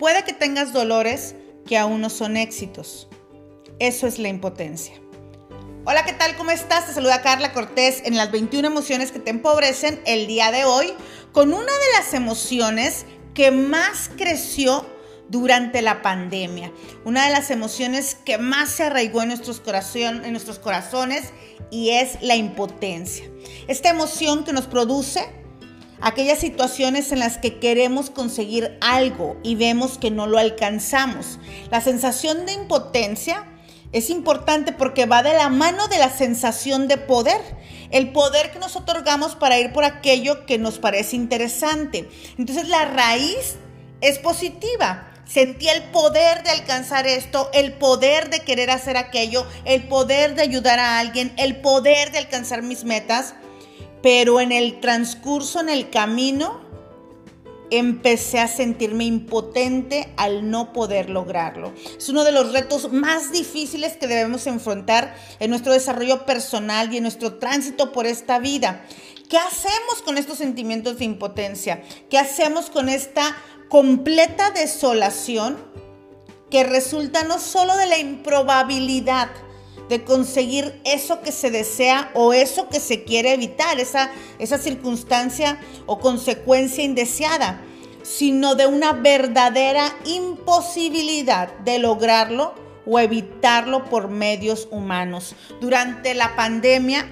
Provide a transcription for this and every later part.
Puede que tengas dolores que aún no son éxitos. Eso es la impotencia. Hola, ¿qué tal? ¿Cómo estás? Te saluda Carla Cortés en las 21 emociones que te empobrecen el día de hoy con una de las emociones que más creció durante la pandemia. Una de las emociones que más se arraigó en nuestros, en nuestros corazones y es la impotencia. Esta emoción que nos produce aquellas situaciones en las que queremos conseguir algo y vemos que no lo alcanzamos. La sensación de impotencia es importante porque va de la mano de la sensación de poder, el poder que nos otorgamos para ir por aquello que nos parece interesante. Entonces la raíz es positiva. Sentí el poder de alcanzar esto, el poder de querer hacer aquello, el poder de ayudar a alguien, el poder de alcanzar mis metas. Pero en el transcurso, en el camino, empecé a sentirme impotente al no poder lograrlo. Es uno de los retos más difíciles que debemos enfrentar en nuestro desarrollo personal y en nuestro tránsito por esta vida. ¿Qué hacemos con estos sentimientos de impotencia? ¿Qué hacemos con esta completa desolación que resulta no solo de la improbabilidad, de conseguir eso que se desea o eso que se quiere evitar, esa, esa circunstancia o consecuencia indeseada, sino de una verdadera imposibilidad de lograrlo o evitarlo por medios humanos. Durante la pandemia,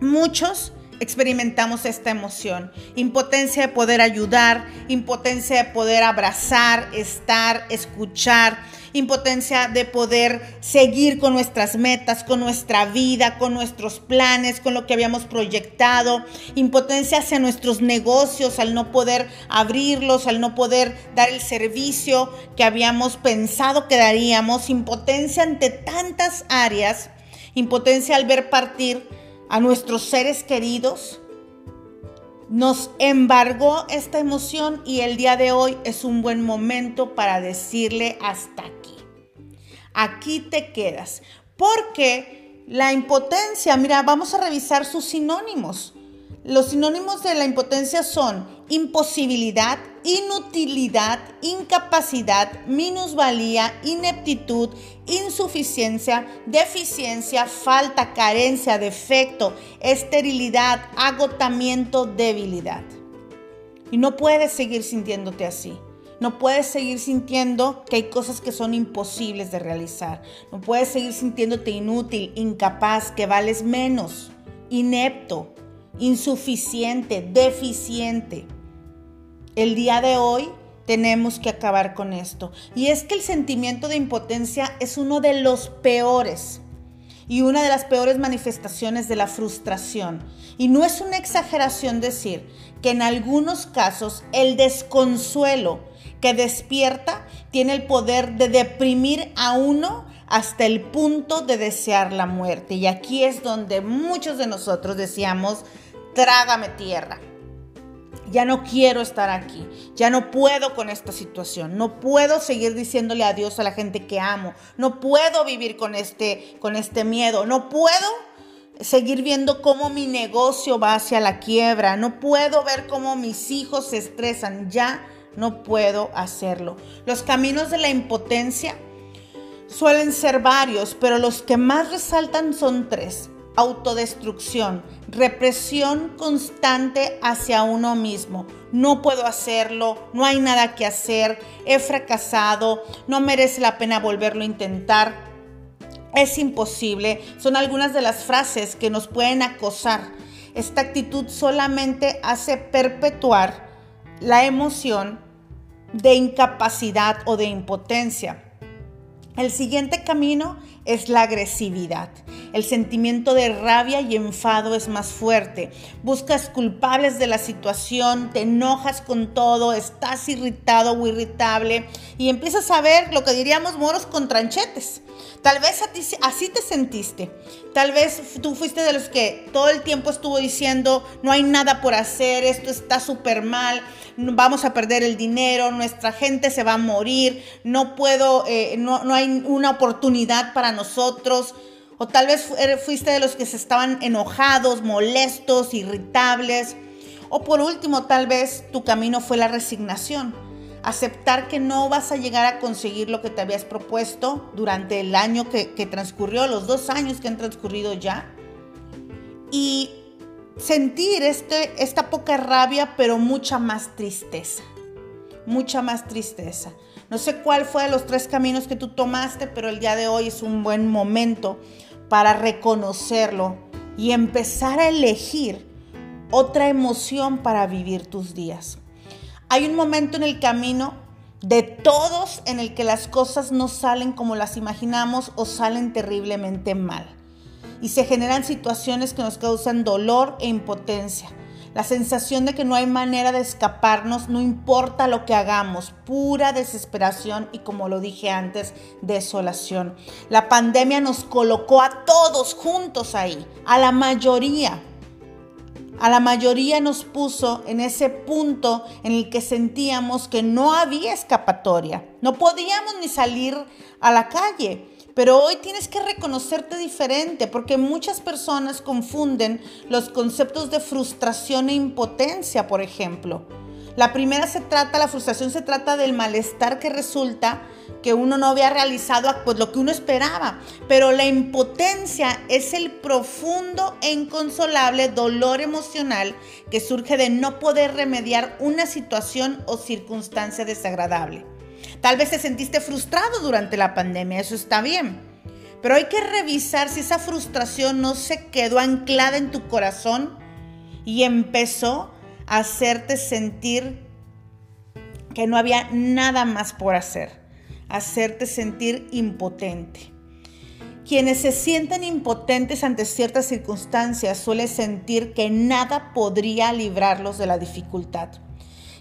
muchos experimentamos esta emoción. Impotencia de poder ayudar, impotencia de poder abrazar, estar, escuchar, impotencia de poder seguir con nuestras metas, con nuestra vida, con nuestros planes, con lo que habíamos proyectado, impotencia hacia nuestros negocios al no poder abrirlos, al no poder dar el servicio que habíamos pensado que daríamos, impotencia ante tantas áreas, impotencia al ver partir a nuestros seres queridos, nos embargó esta emoción y el día de hoy es un buen momento para decirle hasta aquí. Aquí te quedas. Porque la impotencia, mira, vamos a revisar sus sinónimos. Los sinónimos de la impotencia son imposibilidad, inutilidad, incapacidad, minusvalía, ineptitud, insuficiencia, deficiencia, falta, carencia, defecto, esterilidad, agotamiento, debilidad. Y no puedes seguir sintiéndote así. No puedes seguir sintiendo que hay cosas que son imposibles de realizar. No puedes seguir sintiéndote inútil, incapaz, que vales menos, inepto, insuficiente, deficiente. El día de hoy tenemos que acabar con esto. Y es que el sentimiento de impotencia es uno de los peores y una de las peores manifestaciones de la frustración. Y no es una exageración decir que en algunos casos el desconsuelo que despierta tiene el poder de deprimir a uno hasta el punto de desear la muerte. Y aquí es donde muchos de nosotros decíamos, trágame tierra. Ya no quiero estar aquí, ya no puedo con esta situación, no puedo seguir diciéndole adiós a la gente que amo, no puedo vivir con este, con este miedo, no puedo seguir viendo cómo mi negocio va hacia la quiebra, no puedo ver cómo mis hijos se estresan, ya no puedo hacerlo. Los caminos de la impotencia suelen ser varios, pero los que más resaltan son tres autodestrucción, represión constante hacia uno mismo. No puedo hacerlo, no hay nada que hacer, he fracasado, no merece la pena volverlo a intentar, es imposible. Son algunas de las frases que nos pueden acosar. Esta actitud solamente hace perpetuar la emoción de incapacidad o de impotencia. El siguiente camino es la agresividad. El sentimiento de rabia y enfado es más fuerte. Buscas culpables de la situación, te enojas con todo, estás irritado o irritable y empiezas a ver lo que diríamos moros con tranchetes. Tal vez así te sentiste. Tal vez tú fuiste de los que todo el tiempo estuvo diciendo, no hay nada por hacer, esto está súper mal, vamos a perder el dinero, nuestra gente se va a morir, no puedo, eh, no, no hay una oportunidad para nosotros. O tal vez fuiste de los que se estaban enojados, molestos, irritables. O por último, tal vez tu camino fue la resignación. aceptar que no vas a llegar a conseguir lo que te habías propuesto durante el año que, que transcurrió, los dos años que han transcurrido ya. Y sentir este, esta poca rabia, pero mucha más tristeza. Mucha más tristeza. No sé cuál fue de los tres caminos que tú tomaste, pero el día de hoy es un buen momento para reconocerlo y empezar a elegir otra emoción para vivir tus días. Hay un momento en el camino de todos en el que las cosas no salen como las imaginamos o salen terriblemente mal. Y se generan situaciones que nos causan dolor e impotencia. La sensación de que no hay manera de escaparnos, no importa lo que hagamos, pura desesperación y como lo dije antes, desolación. La pandemia nos colocó a todos juntos ahí, a la mayoría a la mayoría nos puso en ese punto en el que sentíamos que no había escapatoria. No podíamos ni salir a la calle. Pero hoy tienes que reconocerte diferente porque muchas personas confunden los conceptos de frustración e impotencia, por ejemplo. La primera se trata, la frustración se trata del malestar que resulta que uno no había realizado pues, lo que uno esperaba. Pero la impotencia es el profundo e inconsolable dolor emocional que surge de no poder remediar una situación o circunstancia desagradable. Tal vez te sentiste frustrado durante la pandemia, eso está bien. Pero hay que revisar si esa frustración no se quedó anclada en tu corazón y empezó a hacerte sentir que no había nada más por hacer hacerte sentir impotente. Quienes se sienten impotentes ante ciertas circunstancias suelen sentir que nada podría librarlos de la dificultad.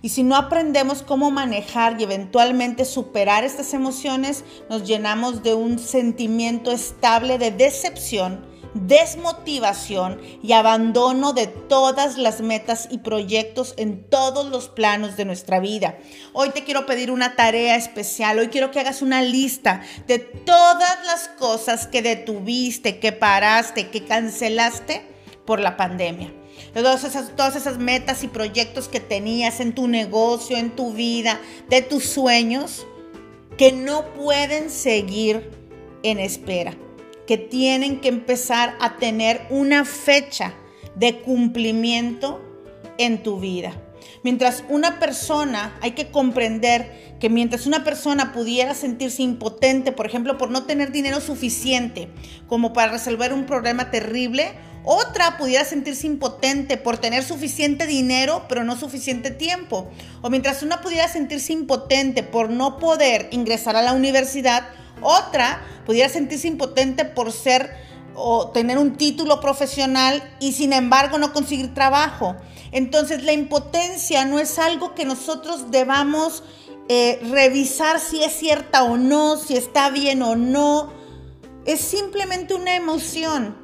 Y si no aprendemos cómo manejar y eventualmente superar estas emociones, nos llenamos de un sentimiento estable de decepción desmotivación y abandono de todas las metas y proyectos en todos los planos de nuestra vida. Hoy te quiero pedir una tarea especial, hoy quiero que hagas una lista de todas las cosas que detuviste, que paraste, que cancelaste por la pandemia. Todas esas, todas esas metas y proyectos que tenías en tu negocio, en tu vida, de tus sueños, que no pueden seguir en espera que tienen que empezar a tener una fecha de cumplimiento en tu vida. Mientras una persona, hay que comprender que mientras una persona pudiera sentirse impotente, por ejemplo, por no tener dinero suficiente como para resolver un problema terrible, otra pudiera sentirse impotente por tener suficiente dinero, pero no suficiente tiempo. O mientras una pudiera sentirse impotente por no poder ingresar a la universidad, otra pudiera sentirse impotente por ser o tener un título profesional y sin embargo no conseguir trabajo. Entonces la impotencia no es algo que nosotros debamos eh, revisar si es cierta o no, si está bien o no. Es simplemente una emoción.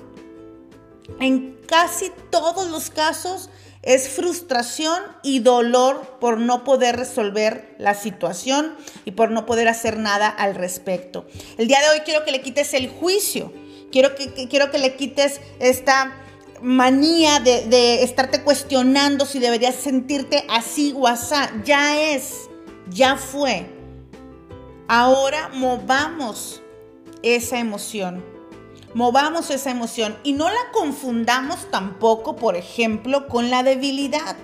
En casi todos los casos es frustración y dolor por no poder resolver la situación y por no poder hacer nada al respecto. El día de hoy quiero que le quites el juicio, quiero que, quiero que le quites esta manía de, de, estarte cuestionando si deberías sentirte así o así. Ya es, ya fue. Ahora movamos esa emoción movamos esa emoción y no la confundamos tampoco, por ejemplo, con la debilidad,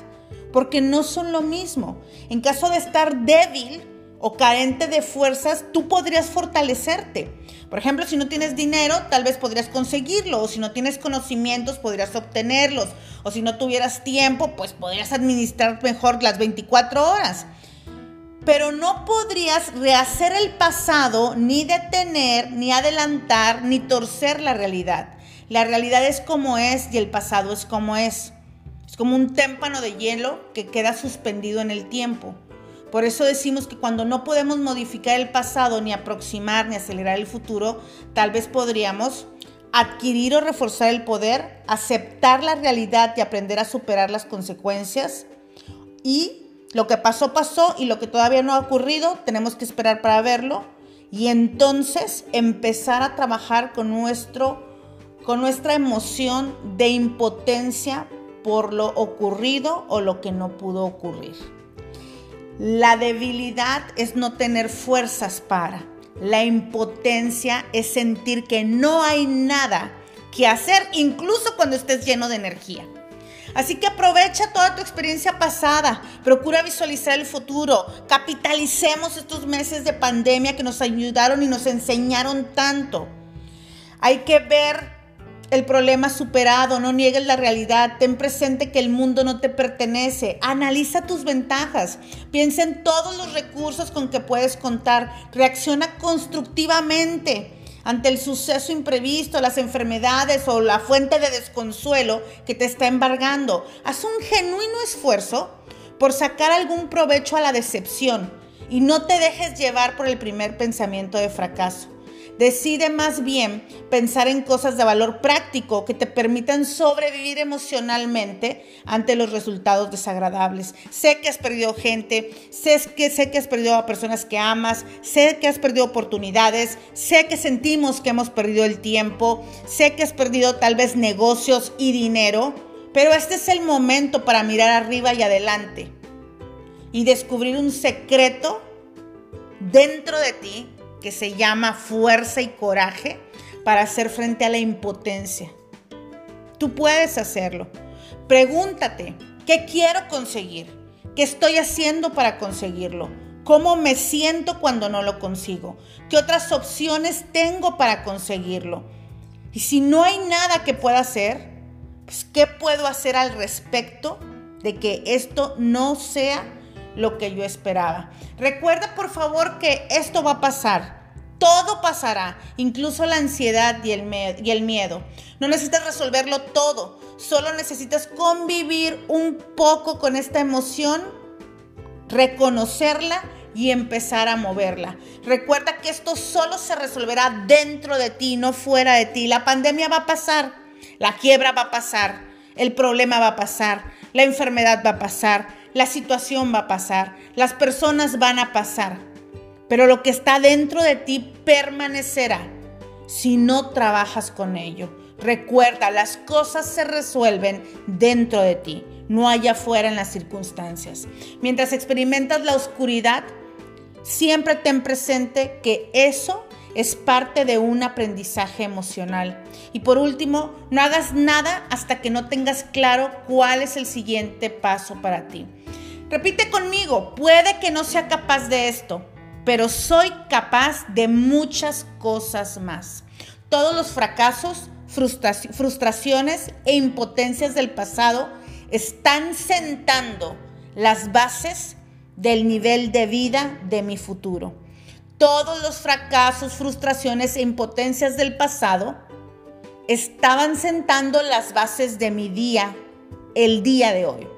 porque no son lo mismo. En caso de estar débil o carente de fuerzas, tú podrías fortalecerte. Por ejemplo, si no tienes dinero, tal vez podrías conseguirlo, o si no tienes conocimientos, podrías obtenerlos, o si no tuvieras tiempo, pues podrías administrar mejor las 24 horas pero no podrías rehacer el pasado, ni detener, ni adelantar, ni torcer la realidad. La realidad es como es y el pasado es como es. Es como un témpano de hielo que queda suspendido en el tiempo. Por eso decimos que cuando no podemos modificar el pasado, ni aproximar, ni acelerar el futuro, tal vez podríamos adquirir o reforzar el poder, aceptar la realidad y aprender a superar las consecuencias y lo que pasó, pasó y lo que todavía no ha ocurrido, tenemos que esperar para verlo y entonces empezar a trabajar con, nuestro, con nuestra emoción de impotencia por lo ocurrido o lo que no pudo ocurrir. La debilidad es no tener fuerzas para. La impotencia es sentir que no hay nada que hacer, incluso cuando estés lleno de energía. Así que aprovecha toda tu experiencia pasada, procura visualizar el futuro, capitalicemos estos meses de pandemia que nos ayudaron y nos enseñaron tanto. Hay que ver el problema superado, no niegues la realidad, ten presente que el mundo no te pertenece, analiza tus ventajas, piensa en todos los recursos con que puedes contar, reacciona constructivamente ante el suceso imprevisto, las enfermedades o la fuente de desconsuelo que te está embargando. Haz un genuino esfuerzo por sacar algún provecho a la decepción y no te dejes llevar por el primer pensamiento de fracaso. Decide más bien pensar en cosas de valor práctico que te permitan sobrevivir emocionalmente ante los resultados desagradables. Sé que has perdido gente, sé que, sé que has perdido a personas que amas, sé que has perdido oportunidades, sé que sentimos que hemos perdido el tiempo, sé que has perdido tal vez negocios y dinero, pero este es el momento para mirar arriba y adelante y descubrir un secreto dentro de ti que se llama fuerza y coraje para hacer frente a la impotencia. Tú puedes hacerlo. Pregúntate, ¿qué quiero conseguir? ¿Qué estoy haciendo para conseguirlo? ¿Cómo me siento cuando no lo consigo? ¿Qué otras opciones tengo para conseguirlo? Y si no hay nada que pueda hacer, pues ¿qué puedo hacer al respecto de que esto no sea lo que yo esperaba. Recuerda por favor que esto va a pasar. Todo pasará, incluso la ansiedad y el, y el miedo. No necesitas resolverlo todo, solo necesitas convivir un poco con esta emoción, reconocerla y empezar a moverla. Recuerda que esto solo se resolverá dentro de ti, no fuera de ti. La pandemia va a pasar, la quiebra va a pasar, el problema va a pasar, la enfermedad va a pasar, la situación va a pasar, las personas van a pasar, pero lo que está dentro de ti permanecerá si no trabajas con ello. Recuerda, las cosas se resuelven dentro de ti, no allá afuera en las circunstancias. Mientras experimentas la oscuridad, siempre ten presente que eso es parte de un aprendizaje emocional. Y por último, no hagas nada hasta que no tengas claro cuál es el siguiente paso para ti. Repite conmigo, puede que no sea capaz de esto, pero soy capaz de muchas cosas más. Todos los fracasos, frustraciones e impotencias del pasado están sentando las bases del nivel de vida de mi futuro. Todos los fracasos, frustraciones e impotencias del pasado estaban sentando las bases de mi día, el día de hoy.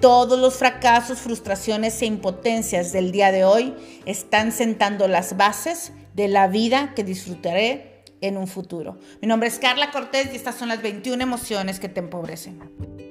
Todos los fracasos, frustraciones e impotencias del día de hoy están sentando las bases de la vida que disfrutaré en un futuro. Mi nombre es Carla Cortés y estas son las 21 emociones que te empobrecen.